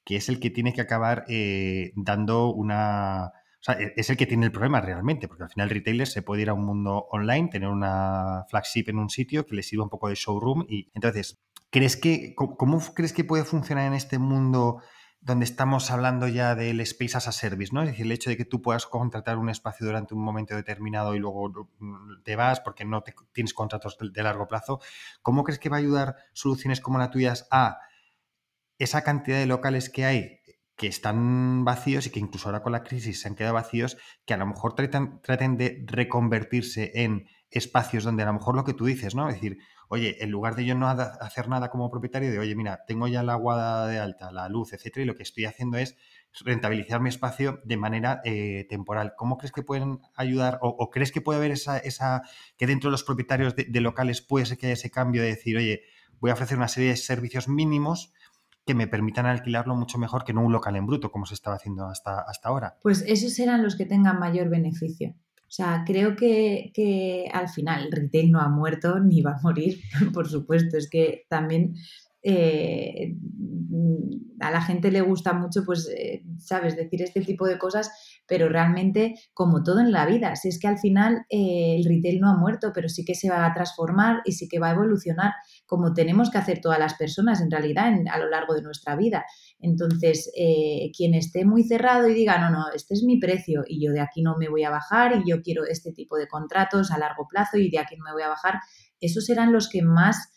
que es el que tiene que acabar eh, dando una o sea, e-, es el que tiene el problema realmente, porque al final el retailer se puede ir a un mundo online, tener una flagship en un sitio que le sirva un poco de showroom. Y entonces, ¿crees que, ¿cómo crees que puede funcionar en este mundo donde estamos hablando ya del space as a service, ¿no? Es decir, el hecho de que tú puedas contratar un espacio durante un momento determinado y luego te vas porque no tienes contratos de largo plazo. ¿Cómo crees que va a ayudar soluciones como la tuya a esa cantidad de locales que hay que están vacíos y que incluso ahora con la crisis se han quedado vacíos, que a lo mejor traten, de reconvertirse en espacios donde a lo mejor lo que tú dices, ¿no? Es decir, oye, en lugar de yo no hacer nada como propietario, de oye, mira, tengo ya la agua de alta, la luz, etcétera, y lo que estoy haciendo es rentabilizar mi espacio de manera eh, temporal. ¿Cómo crees que pueden ayudar o, crees que puede haber esa, esa, que dentro de los propietarios de, de locales puede ser que haya ese cambio de decir, oye, voy a ofrecer una serie de servicios mínimos que me permitan alquilarlo mucho mejor que no un local en bruto, como se estaba haciendo hasta, hasta ahora. Pues esos serán los que tengan mayor beneficio. O sea, creo que, que al final el retail no ha muerto ni va a morir, por supuesto. Es que también eh, a la gente le gusta mucho, pues, eh, sabes, decir este tipo de cosas, pero realmente, como todo en la vida, si es que al final eh, el retail no ha muerto, pero sí que se va a transformar y sí que va a evolucionar, como tenemos que hacer todas las personas en realidad a lo largo de nuestra vida. Entonces, quien esté muy cerrado y diga, no, no, este es mi precio y yo de aquí no me voy a bajar y yo quiero este tipo de contratos a largo plazo y de aquí no me voy a bajar, esos serán los que más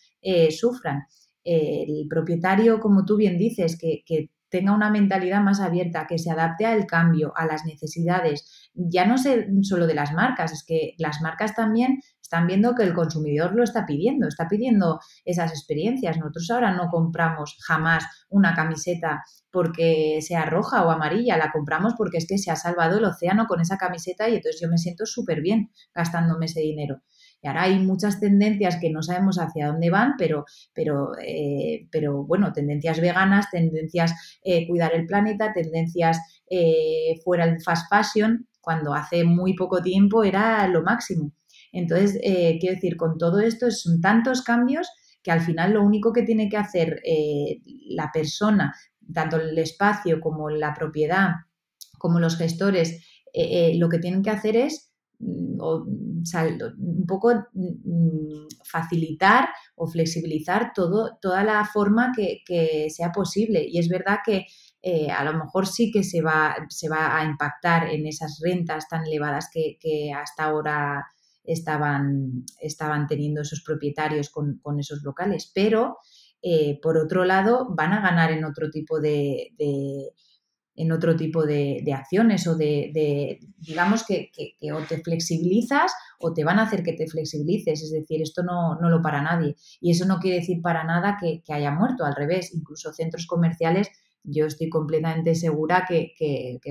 sufran el propietario, como tú bien dices, que, tenga una mentalidad más abierta, que se adapte al cambio, a las necesidades, ya no sé solo de las marcas, es que las marcas también están viendo que el consumidor lo está pidiendo, está pidiendo esas experiencias. Nosotros ahora no compramos jamás una camiseta porque sea roja o amarilla, la compramos porque es que se ha salvado el océano con esa camiseta y entonces yo me siento súper bien gastándome ese dinero. Y ahora hay muchas tendencias que no sabemos hacia dónde van, pero, pero, eh, pero bueno, tendencias veganas, tendencias eh, cuidar el planeta, tendencias eh, fuera del fast fashion, cuando hace muy poco tiempo era lo máximo. Entonces, quiero decir, con todo esto son tantos cambios que al final lo único que tiene que hacer la persona, tanto el espacio como la propiedad, como los gestores, lo que tienen que hacer es Mm, o, un poco mm, facilitar o flexibilizar todo, toda la forma que, sea posible. Y es verdad que eh, a lo mejor sí que se va, se va a impactar en esas rentas tan elevadas que, hasta ahora estaban, estaban teniendo esos propietarios con, esos locales. Pero, eh, por otro lado, van a ganar en otro tipo de en otro tipo de, acciones o de, digamos, que, o te flexibilizas o te van a hacer que te flexibilices. Es decir, esto no, no lo para nadie. Y eso no quiere decir para nada que, que haya muerto, al revés. Incluso centros comerciales yo estoy completamente segura que,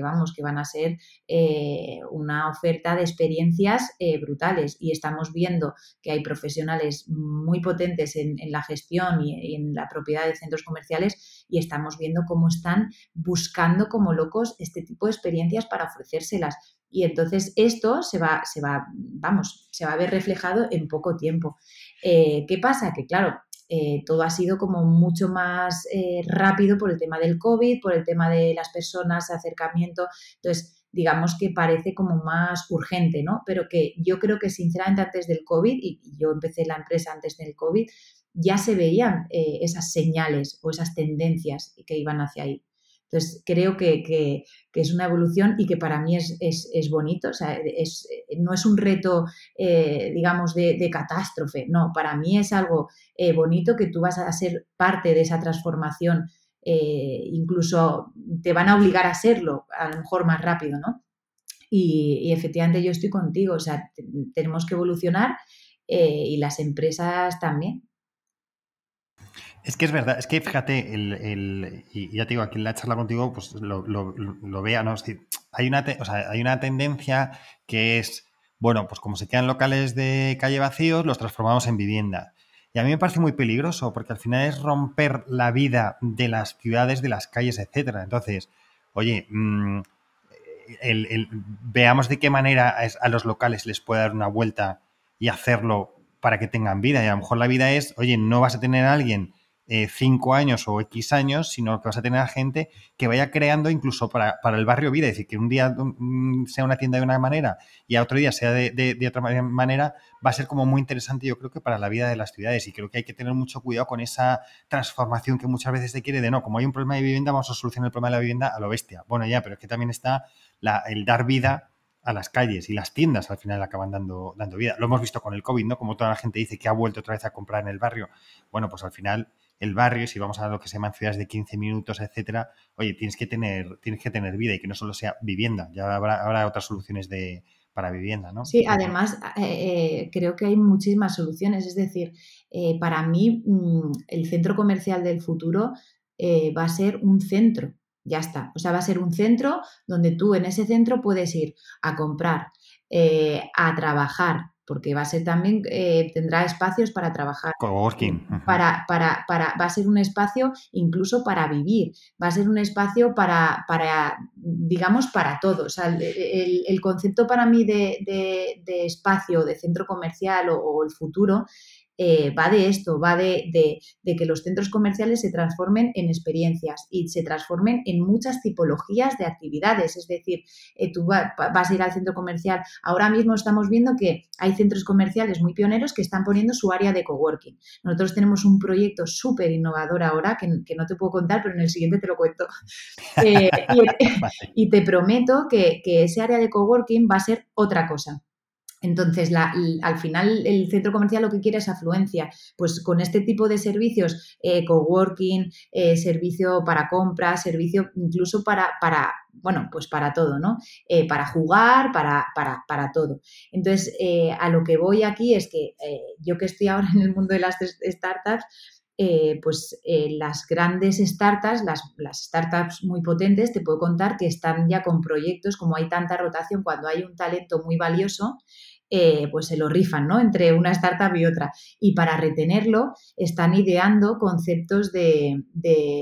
vamos, que van a ser eh, una oferta de experiencias eh, brutales y estamos viendo que hay profesionales muy potentes en, la gestión y, en la propiedad de centros comerciales y estamos viendo cómo están buscando como locos este tipo de experiencias para ofrecérselas. Y entonces esto se va, se va, vamos, se va a ver reflejado en poco tiempo. Eh, ¿Qué pasa? Que claro, eh, todo ha sido como mucho más eh, rápido por el tema del COVID, por el tema de las personas, acercamiento. Entonces, digamos que parece como más urgente, ¿no? Pero que yo creo que sinceramente antes del COVID, y yo empecé la empresa antes del COVID, ya se veían eh, esas señales o esas tendencias que iban hacia ahí. Entonces, creo que, es una evolución y que para mí es, bonito, o sea, no es un reto, eh, digamos, de, catástrofe, no, para mí es algo eh, bonito que tú vas a ser parte de esa transformación, eh, incluso te van a obligar a serlo, a lo mejor más rápido, ¿no? Y efectivamente yo estoy contigo, o sea, tenemos que evolucionar y las empresas también. Es que es verdad, es que fíjate, el, y ya te digo, aquí en la charla contigo, pues lo, lo, vea, ¿no? hay, una hay una tendencia que es, bueno, pues como se quedan locales de calle vacíos, los transformamos en vivienda. Y a mí me parece muy peligroso, porque al final es romper la vida de las ciudades, de las calles, etcétera. Entonces, oye, mm, veamos de qué manera a los locales les puede dar una vuelta y hacerlo para que tengan vida. Y a lo mejor la vida es, oye, no vas a tener a alguien eh, cinco años o X años, sino que vas a tener gente que vaya creando incluso para, el barrio vida, es decir, que un día sea una tienda de una manera y a otro día sea de, otra manera, va a ser como muy interesante yo creo que para la vida de las ciudades y creo que hay que tener mucho cuidado con esa transformación que muchas veces se quiere de no, como hay un problema de vivienda, vamos a solucionar el problema de la vivienda a lo bestia. Bueno, ya, pero es que también está el dar vida a las calles y las tiendas al final acaban dando, dando vida. Lo hemos visto con el COVID, ¿no? Como toda la gente dice que ha vuelto otra vez a comprar en el barrio. Bueno, pues al final el barrio, si vamos a lo que se llaman ciudades de 15 minutos, etcétera, oye, tienes que tener, tienes que tener vida y que no solo sea vivienda, ya habrá, otras soluciones de, para vivienda, ¿no? Sí, además eh, eh, creo que hay muchísimas soluciones, es decir, eh, para mí mm, el centro comercial del futuro va a ser un centro, ya está, o sea, va a ser un centro donde tú en ese centro puedes ir a comprar, a trabajar, porque va a ser también, eh, tendrá espacios para trabajar. Coworking. Para, para, para, va a ser un espacio incluso para vivir, va a ser un espacio para, para digamos, para todos. el, concepto para mí de, de, espacio, de centro comercial o el futuro eh, va de esto, va de, que los centros comerciales se transformen en experiencias y se transformen en muchas tipologías de actividades. Es decir, eh, tú vas a ir al centro comercial. Ahora mismo estamos viendo que hay centros comerciales muy pioneros que están poniendo su área de coworking. Nosotros tenemos un proyecto súper innovador ahora que, no te puedo contar, pero en el siguiente te lo cuento. Eh, y, te prometo que, que ese área de coworking va a ser otra cosa. Entonces, al final, el centro comercial lo que quiere es afluencia. Pues con este tipo de servicios, eh, coworking, eh, servicio para compras, servicio incluso para, bueno, pues para todo, ¿no? Eh, para jugar, para, para, para todo. Entonces, a lo que voy aquí es que yo que estoy ahora en el mundo de las startups, pues las grandes startups, las, las, startups muy potentes, te puedo contar que están ya con proyectos, como hay tanta rotación, cuando hay un talento muy valioso, eh, pues se lo rifan, ¿no? Entre una startup y otra. Y para retenerlo están ideando conceptos de,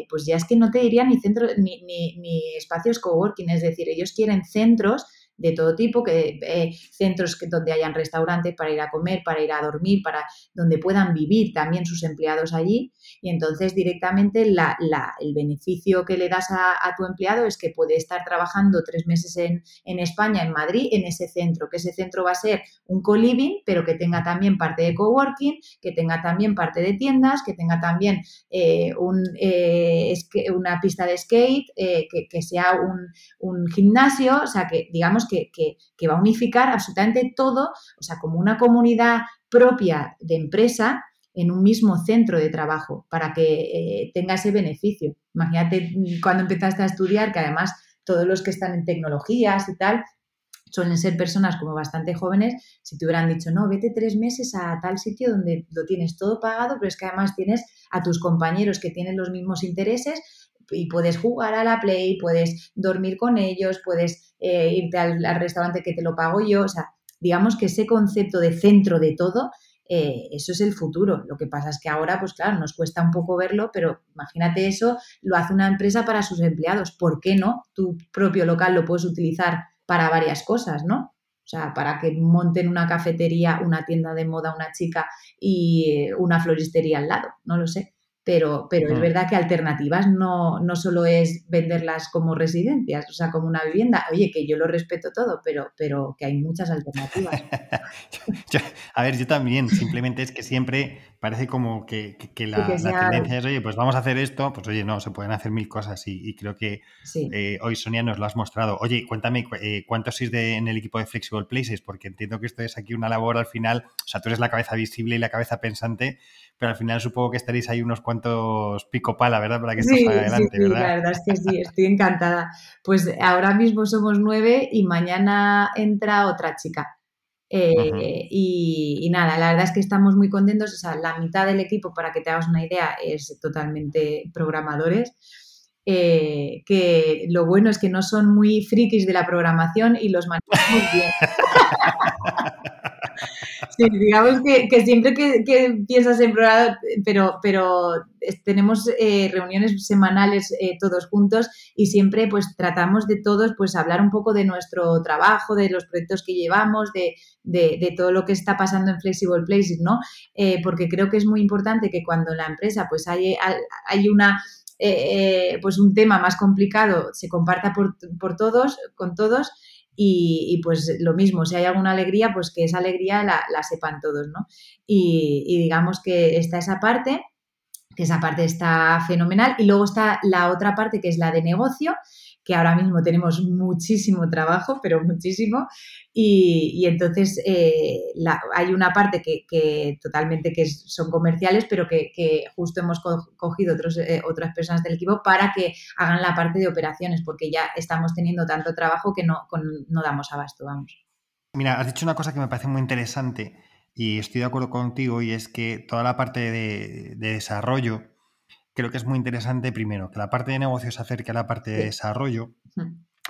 pues ya es que no te diría ni centros, ni, ni, ni espacios coworking, es decir, ellos quieren centros de todo tipo, que, eh, centros que, donde hayan restaurantes para ir a comer, para ir a dormir, para donde puedan vivir también sus empleados allí. Y entonces directamente el beneficio que le das a, tu empleado es que puede estar trabajando tres meses en, en, España, en Madrid, en ese centro, que ese centro va a ser un co-living, pero que tenga también parte de coworking, que tenga también parte de tiendas, que tenga también eh, un, eh, una pista de skate, que, que, sea un, un gimnasio, o sea, que digamos que, va a unificar absolutamente todo, o sea, como una comunidad propia de empresa en un mismo centro de trabajo para que eh, tenga ese beneficio. Imagínate cuando empezaste a estudiar, que además todos los que están en tecnologías y tal suelen ser personas como bastante jóvenes, si te hubieran dicho, no, vete tres meses a tal sitio donde lo tienes todo pagado, pero es que además tienes a tus compañeros que tienen los mismos intereses, y puedes jugar a la Play, puedes dormir con ellos, puedes eh, irte al, restaurante que te lo pago yo. O sea, digamos que ese concepto de centro de todo, eh, eso es el futuro. Lo que pasa es que ahora, pues claro, nos cuesta un poco verlo, pero imagínate eso, lo hace una empresa para sus empleados. ¿Por qué no? Tu propio local lo puedes utilizar para varias cosas, ¿no? O sea, para que monten una cafetería, una tienda de moda, una chica y eh, una floristería al lado, no lo sé pero, pero es verdad que alternativas no, no solo es venderlas como residencias, o sea, como una vivienda. Oye, que yo lo respeto todo, pero, pero que hay muchas alternativas. a ver, yo también, simplemente es que siempre parece como que, la, tendencia es, oye, pues vamos a hacer esto, pues oye, no, se pueden hacer mil cosas y, creo que eh, hoy Sonia nos lo has mostrado. Oye, cuéntame, eh, ¿cuántos sois de, en el equipo de Flexible Places? Porque entiendo que esto es aquí una labor al final, o sea, tú eres la cabeza visible y la cabeza pensante, pero al final supongo que estaréis ahí unos cuantos pico pala, ¿verdad? Para que esto salga adelante, sí, sí, la verdad es que sí, estoy encantada. Pues ahora mismo somos nueve y mañana entra otra chica. Eh, y, nada, la verdad es que estamos muy contentos. O sea, la mitad del equipo, para que te hagas una idea, es totalmente programadores. Eh, que lo bueno es que no son muy frikis de la programación y los manejamos bien. Sí, digamos que, siempre que, piensas en programador, pero, pero tenemos eh, reuniones semanales eh, todos juntos y siempre pues tratamos de todos pues hablar un poco de nuestro trabajo, de los proyectos que llevamos, de, de, todo lo que está pasando en Flexible Places, ¿no? Eh, porque creo que es muy importante que cuando la empresa pues hay, hay una... pues un tema más complicado se comparta por, por todos, con todos y, pues lo mismo, si hay alguna alegría, pues que esa alegría la, sepan todos, ¿no? Y, y, digamos que está esa parte, que esa parte está fenomenal, y luego está la otra parte que es la de negocio, que ahora mismo tenemos muchísimo trabajo, pero muchísimo, y, entonces eh, hay una parte que, totalmente que son comerciales, pero que, justo hemos cogido otros, eh, otras personas del equipo para que hagan la parte de operaciones, porque ya estamos teniendo tanto trabajo que no, no damos abasto, vamos. Mira, has dicho una cosa que me parece muy interesante y estoy de acuerdo contigo y es que toda la parte de desarrollo creo que es muy interesante, primero, que la parte de negocio se acerque a la parte de desarrollo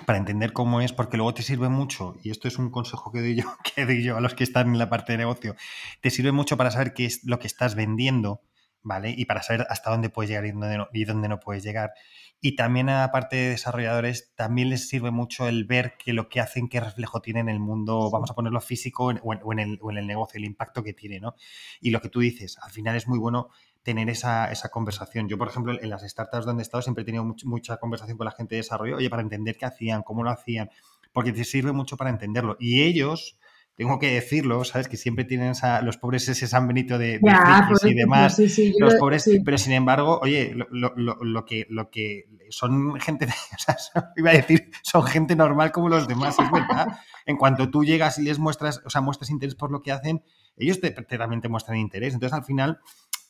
para entender cómo es, porque luego te sirve mucho, y esto es un consejo que doy yo, que doy yo a los que están en la parte de negocio, te sirve mucho para saber qué es lo que estás vendiendo, ¿vale? Y para saber hasta dónde puedes llegar y dónde no, y dónde no puedes llegar. Y también a la parte de desarrolladores, también les sirve mucho el ver que lo que hacen, qué reflejo tiene en el mundo, vamos a ponerlo físico o en, el, o en el negocio, el impacto que tiene, ¿no? Y lo que tú dices, al final es muy bueno tener esa, esa, conversación. Yo, por ejemplo, en las startups donde he estado siempre he tenido mucha conversación con la gente de desarrollo, oye, para entender qué hacían, cómo lo hacían, porque te sirve mucho para entenderlo. Y ellos, tengo que decirlo, ¿sabes? Que siempre tienen los pobres ese San Benito de, de y demás, los pobres, pero sin embargo, oye, lo, lo, lo, que, lo que son gente, o sea, iba a decir, son gente normal como los demás, es verdad. En cuanto tú llegas y les muestras, o sea, muestras interés por lo que hacen, ellos te, te, también te muestran interés. Entonces, al final,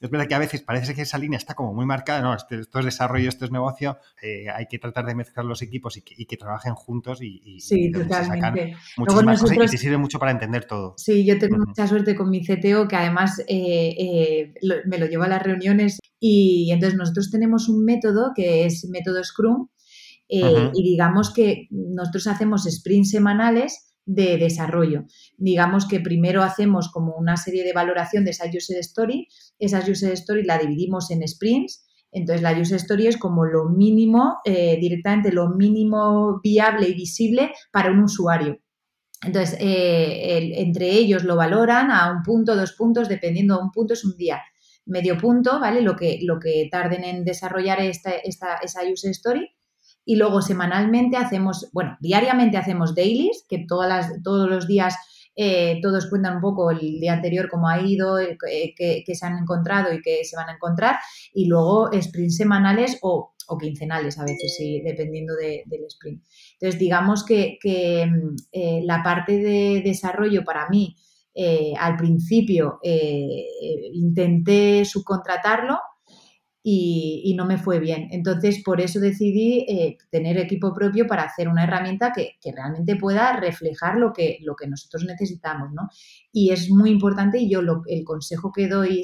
es verdad que a veces parece que esa línea está como muy marcada, no, esto, es desarrollo, esto es negocio, eh, hay que tratar de mezclar los equipos y que, trabajen juntos y, sí, totalmente. y te sirve mucho para entender todo. Sí, yo tengo mucha suerte con mi CTO que además eh, eh, me lo lleva a las reuniones y entonces nosotros tenemos un método que es método Scrum y digamos que nosotros hacemos sprints semanales de desarrollo. Digamos que primero hacemos como una serie de valoración de esa user story, esa user story la dividimos en sprints, entonces la user story es como lo mínimo, eh, directamente lo mínimo viable y visible para un usuario. Entonces, eh, entre ellos lo valoran a un punto, dos puntos, dependiendo de un punto es un día. Medio punto, ¿vale? Lo que, lo que tarden en desarrollar esta, esta, esa user story y luego semanalmente hacemos, bueno, diariamente hacemos dailies, que todas las, todos los días eh, todos cuentan un poco el día anterior cómo ha ido, eh, qué, se han encontrado y qué se van a encontrar, y luego sprints semanales o, quincenales a veces, sí, dependiendo del sprint. Entonces, digamos que, mm, eh, la parte de desarrollo para mí, al principio intenté subcontratarlo, y, no me fue bien. Entonces, por eso decidí eh, tener equipo propio para hacer una herramienta que, realmente pueda reflejar lo que, lo que nosotros necesitamos, ¿no? Y es muy importante y yo el consejo que doy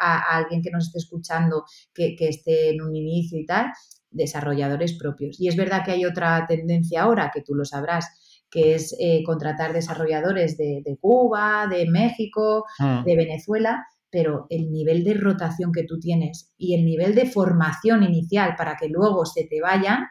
a, alguien que nos esté escuchando, que, esté en un inicio y tal, desarrolladores propios. Y es verdad que hay otra tendencia ahora, que tú lo sabrás, que es eh, contratar desarrolladores de, Cuba, de México, mm. de Venezuela, pero el nivel de rotación que tú tienes y el nivel de formación inicial para que luego se te vayan,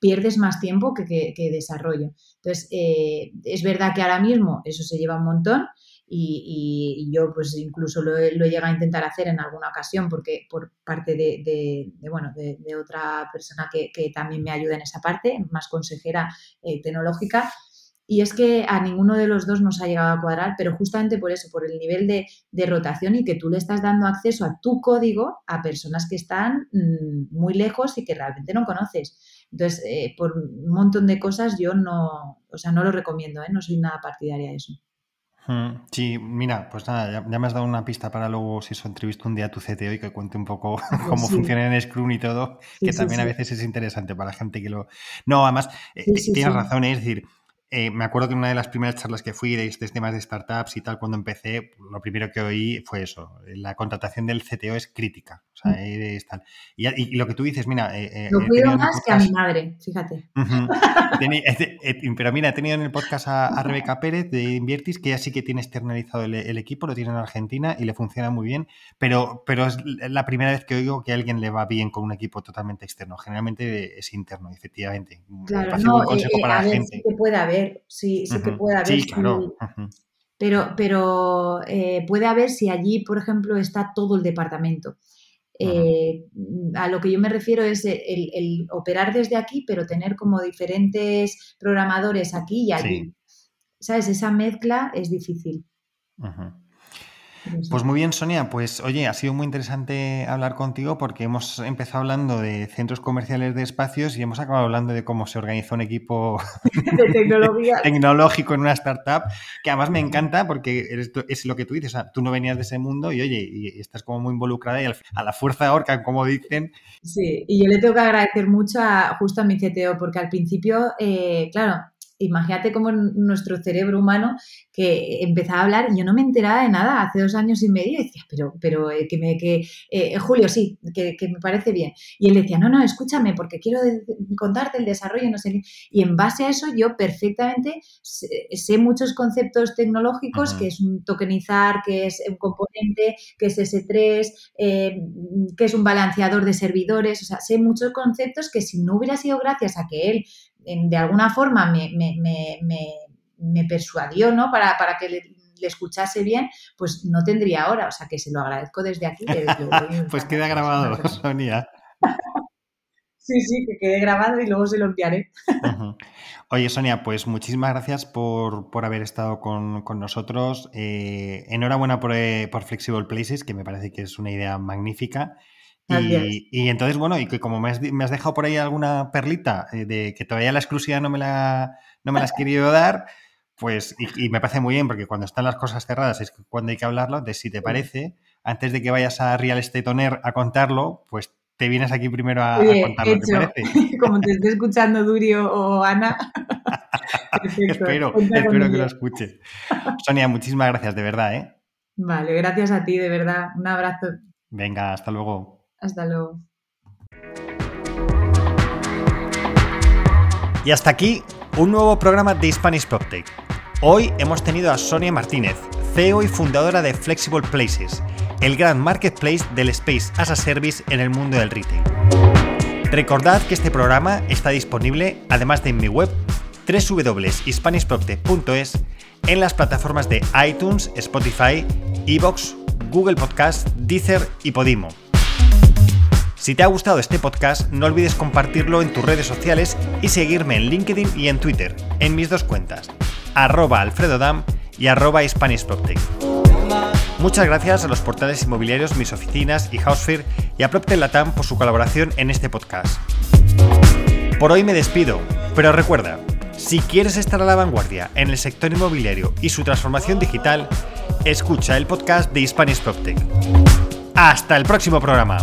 pierdes más tiempo que, desarrollo. Entonces, eh, es verdad que ahora mismo eso se lleva un montón y, yo pues incluso lo, he llegado a intentar hacer en alguna ocasión porque por parte de, bueno, de, otra persona que, también me ayuda en esa parte, más consejera eh, tecnológica, y es que a ninguno de los dos nos ha llegado a cuadrar, pero justamente por eso, por el nivel de, rotación y que tú le estás dando acceso a tu código a personas que están mm, muy lejos y que realmente no conoces. Entonces, eh, por un montón de cosas yo no, o sea, no lo recomiendo, ¿eh? no soy nada partidaria de eso. Hmm, sí, mira, pues nada, ya, me has dado una pista para luego, si eso entrevisto un día a tu CTO y que cuente un poco cómo funciona en Scrum y todo, que también a veces es interesante para la gente que lo... No, además, eh, tienes razón, es decir, eh, me acuerdo que en una de las primeras charlas que fui de estos temas de startups y tal, cuando empecé, lo primero que oí fue eso. La contratación del CTO es crítica. O sea, mm. es tal. Y, lo que tú dices, mira... Eh, eh lo cuido más que a mi madre, fíjate. pero mira, he tenido en el podcast a, Rebeca Pérez de Inviertis, que ya sí que tiene externalizado el, equipo, lo tiene en Argentina y le funciona muy bien, pero, pero es la primera vez que oigo que a alguien le va bien con un equipo totalmente externo. Generalmente es interno, efectivamente. Claro, no, un consejo para la gente. que puede haber sí, sí que puede haber. Pero, pero eh, puede haber si allí, por ejemplo, está todo el departamento. Eh, a lo que yo me refiero es el, operar desde aquí, pero tener como diferentes programadores aquí y allí. ¿Sabes? Esa mezcla es difícil. Pues muy bien, Sonia. Pues oye, ha sido muy interesante hablar contigo porque hemos empezado hablando de centros comerciales de espacios y hemos acabado hablando de cómo se organiza un equipo tecnológico en una startup, que además me encanta porque es lo que tú dices, tú no venías de ese mundo y oye, y estás como muy involucrada y a la fuerza orca, como dicen. Sí, y yo le tengo que agradecer mucho a, justo a mi CTO porque al principio, eh, claro, imagínate cómo nuestro cerebro humano que empezaba a hablar y yo no me enteraba de nada hace dos años y medio y decía, pero, pero eh, que me, que, eh, Julio, sí, que, me parece bien. Y él decía, no, no, escúchame, porque quiero contarte el desarrollo, no sé qué. Y en base a eso yo perfectamente sé, muchos conceptos tecnológicos, que es un tokenizar, que es un componente, que es S3, eh, que es un balanceador de servidores, o sea, sé muchos conceptos que si no hubiera sido gracias a que él de alguna forma me, me, persuadió, ¿no? Para, que le, escuchase bien, pues no tendría ahora. O sea, que se lo agradezco desde aquí. pues queda grabado, Sonia. Sí, sí, que quede grabado y luego se lo enviaré. Oye, Sonia, pues muchísimas gracias por, haber estado con, nosotros. Eh, enhorabuena por, eh, por, Flexible Places, que me parece que es una idea magnífica. Y, entonces, bueno, y que como me has, dejado por ahí alguna perlita eh, de que todavía la exclusiva no me la, no me la has querido dar, pues, y, me parece muy bien, porque cuando están las cosas cerradas es cuando hay que hablarlo, de si te parece, antes de que vayas a Real Estate Owner a contarlo, pues te vienes aquí primero a, contarlo, ¿te parece? Como te esté escuchando Durio o Ana. espero, espero que lo escuches. Sonia, muchísimas gracias, de verdad, ¿eh? Vale, gracias a ti, de verdad. Un abrazo. Venga, hasta luego. Hasta luego. Y hasta aquí un nuevo programa de Spanish PropTech. Hoy hemos tenido a Sonia Martínez, CEO y fundadora de Flexible Places, el gran marketplace del Space as a Service en el mundo del retail. Recordad que este programa está disponible, además de en mi web www.hispanishprocte.es, en las plataformas de iTunes, Spotify, Evox, Google Podcast, Deezer y Podimo. Si te ha gustado este podcast, no olvides compartirlo en tus redes sociales y seguirme en LinkedIn y en Twitter, en mis dos cuentas, arroba alfredodam y arroba Muchas gracias a los portales inmobiliarios Mis Oficinas y Housefair y a Proptel Latam por su colaboración en este podcast. Por hoy me despido, pero recuerda, si quieres estar a la vanguardia en el sector inmobiliario y su transformación digital, escucha el podcast de Hispanic PropTech. Hasta el próximo programa.